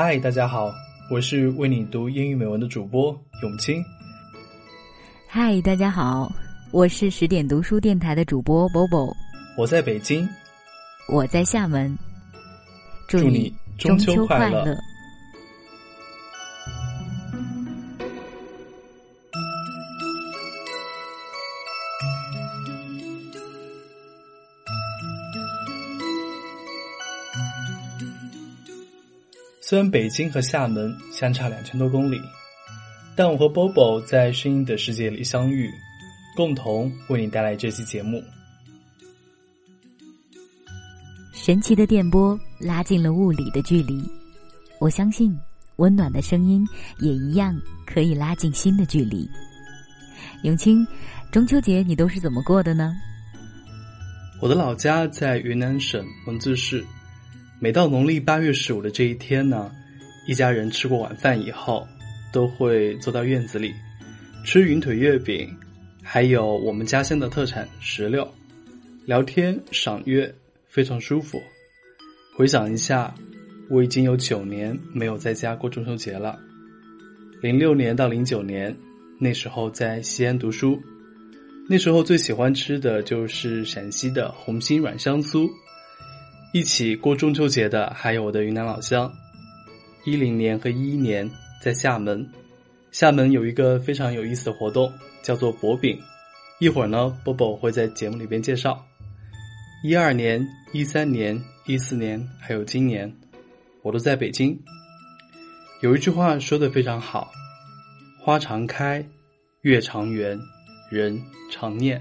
嗨，大家好，我是为你读英语美文的主播永清。嗨，大家好，我是十点读书电台的主播 Bobo。我在北京，我在厦门，祝你中秋快乐。虽然北京和厦门相差两千多公里，但我和 Bobo 在声音的世界里相遇，共同为你带来这期节目。神奇的电波拉近了物理的距离，我相信温暖的声音也一样可以拉近心的距离。永清，中秋节你都是怎么过的呢？我的老家在云南省文字市。每到农历八月十五的这一天呢，一家人吃过晚饭以后，都会坐到院子里，吃云腿月饼，还有我们家乡的特产石榴，聊天赏月，非常舒服。回想一下，我已经有九年没有在家过中秋节了。零六年到零九年，那时候在西安读书，那时候最喜欢吃的就是陕西的红心软香酥。一起过中秋节的还有我的云南老乡。一零年和一一年在厦门，厦门有一个非常有意思的活动，叫做博饼。一会儿呢，波波会在节目里边介绍。一二年、一三年、一四年还有今年，我都在北京。有一句话说的非常好：“花常开，月常圆，人常念。”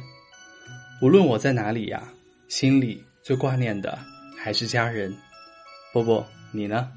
无论我在哪里呀，心里最挂念的。还是家人，波波，你呢？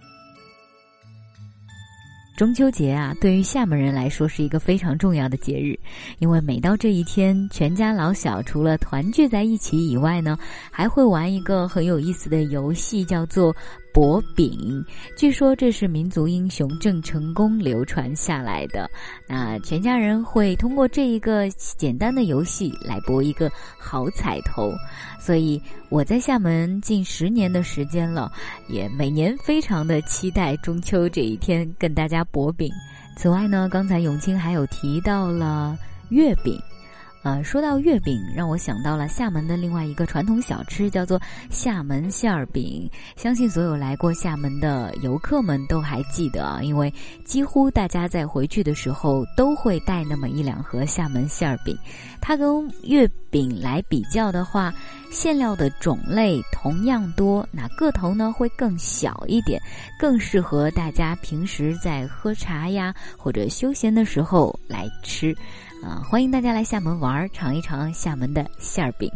中秋节啊，对于厦门人来说是一个非常重要的节日，因为每到这一天，全家老小除了团聚在一起以外呢，还会玩一个很有意思的游戏，叫做博饼。据说这是民族英雄郑成功流传下来的。那全家人会通过这一个简单的游戏来博一个好彩头。所以我在厦门近十年的时间了，也每年非常的期待中秋这一天跟大家博饼。此外呢，刚才永清还有提到了月饼。呃，说到月饼，让我想到了厦门的另外一个传统小吃，叫做厦门馅儿饼。相信所有来过厦门的游客们都还记得啊，因为几乎大家在回去的时候都会带那么一两盒厦门馅儿饼。它跟月饼来比较的话，馅料的种类同样多，那个头呢会更小一点，更适合大家平时在喝茶呀或者休闲的时候来吃。啊，欢迎大家来厦门玩，尝一尝厦门的馅儿饼。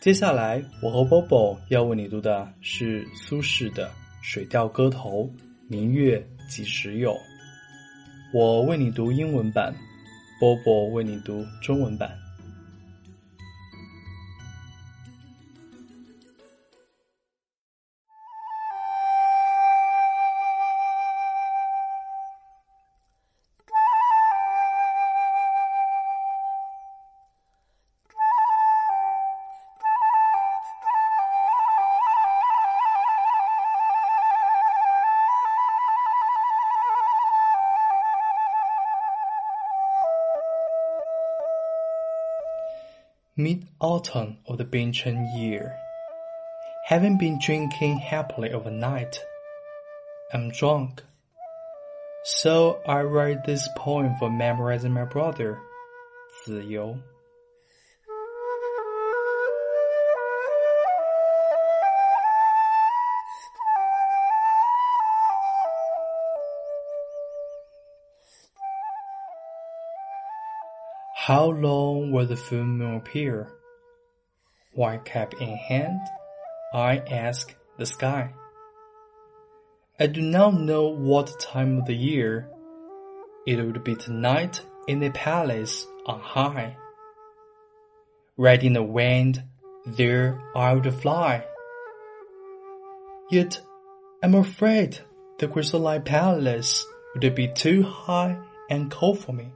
接下来，我和 Bobo 要为你读的是苏轼的《水调歌头·明月几时有》。我为你读英文版，Bobo 为你读中文版。Mid-autumn of the Bingchen year, having been drinking happily overnight, I'm drunk. So I write this poem for memorizing my brother, Ziyu. How long will the full moon appear? White cap in hand, I ask the sky. I do not know what time of the year. It would be tonight in the palace on high. Riding the wind, there I would fly. Yet I'm afraid the crystalline palace would be too high and cold for me.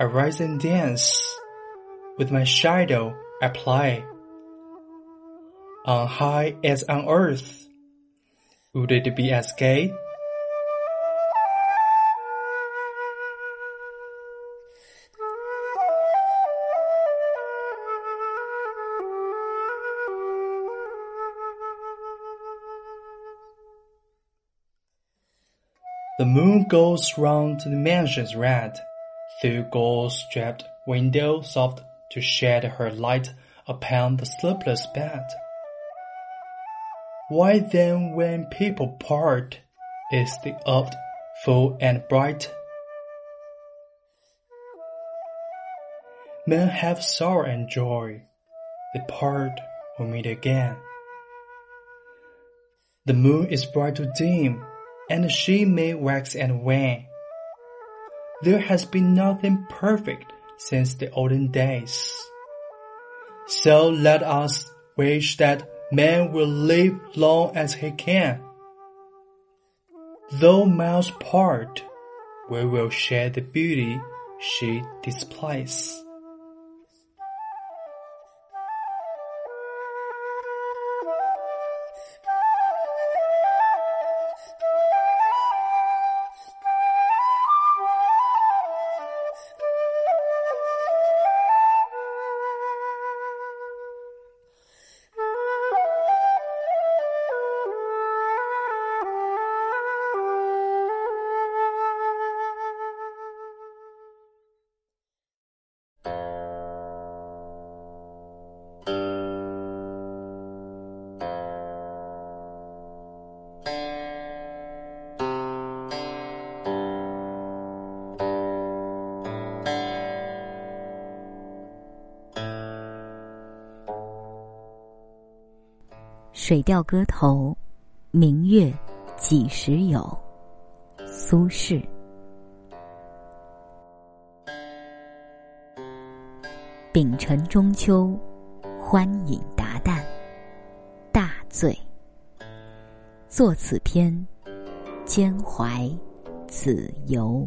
I rise and dance. with my shadow I play. On high as on earth, would it be as gay? The moon goes round the mansion's red, through gold-striped window soft to shed her light upon the sleepless bed. Why then when people part, is the earth full and bright? Men have sorrow and joy, they part or meet again. The moon is bright to dim, and she may wax and wane. There has been nothing perfect since the olden days. So let us wish that man will live long as he can. Though miles part, we will share the beauty she displays.《水调歌头·明月几时有》苏轼。丙辰中秋，欢饮达旦，大醉。作此篇，兼怀子由。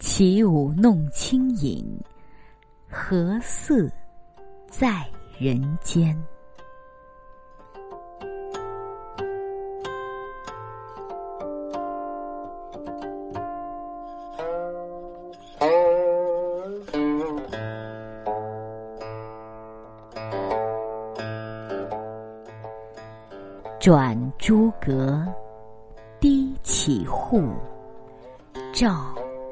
起舞弄清影，何似在人间？转朱阁，低绮户，照。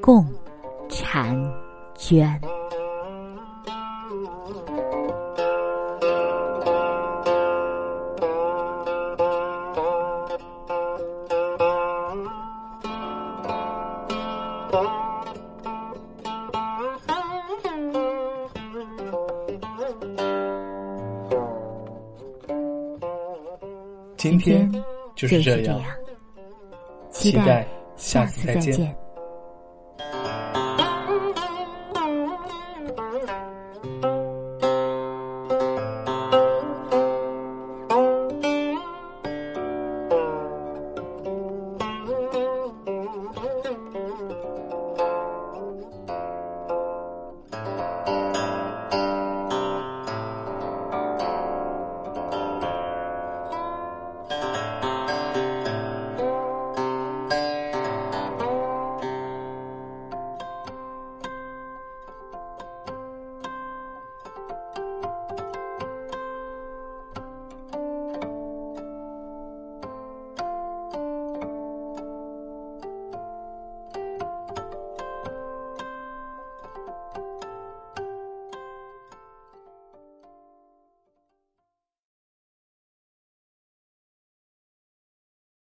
共婵娟。今天就是这样，期待下次再见。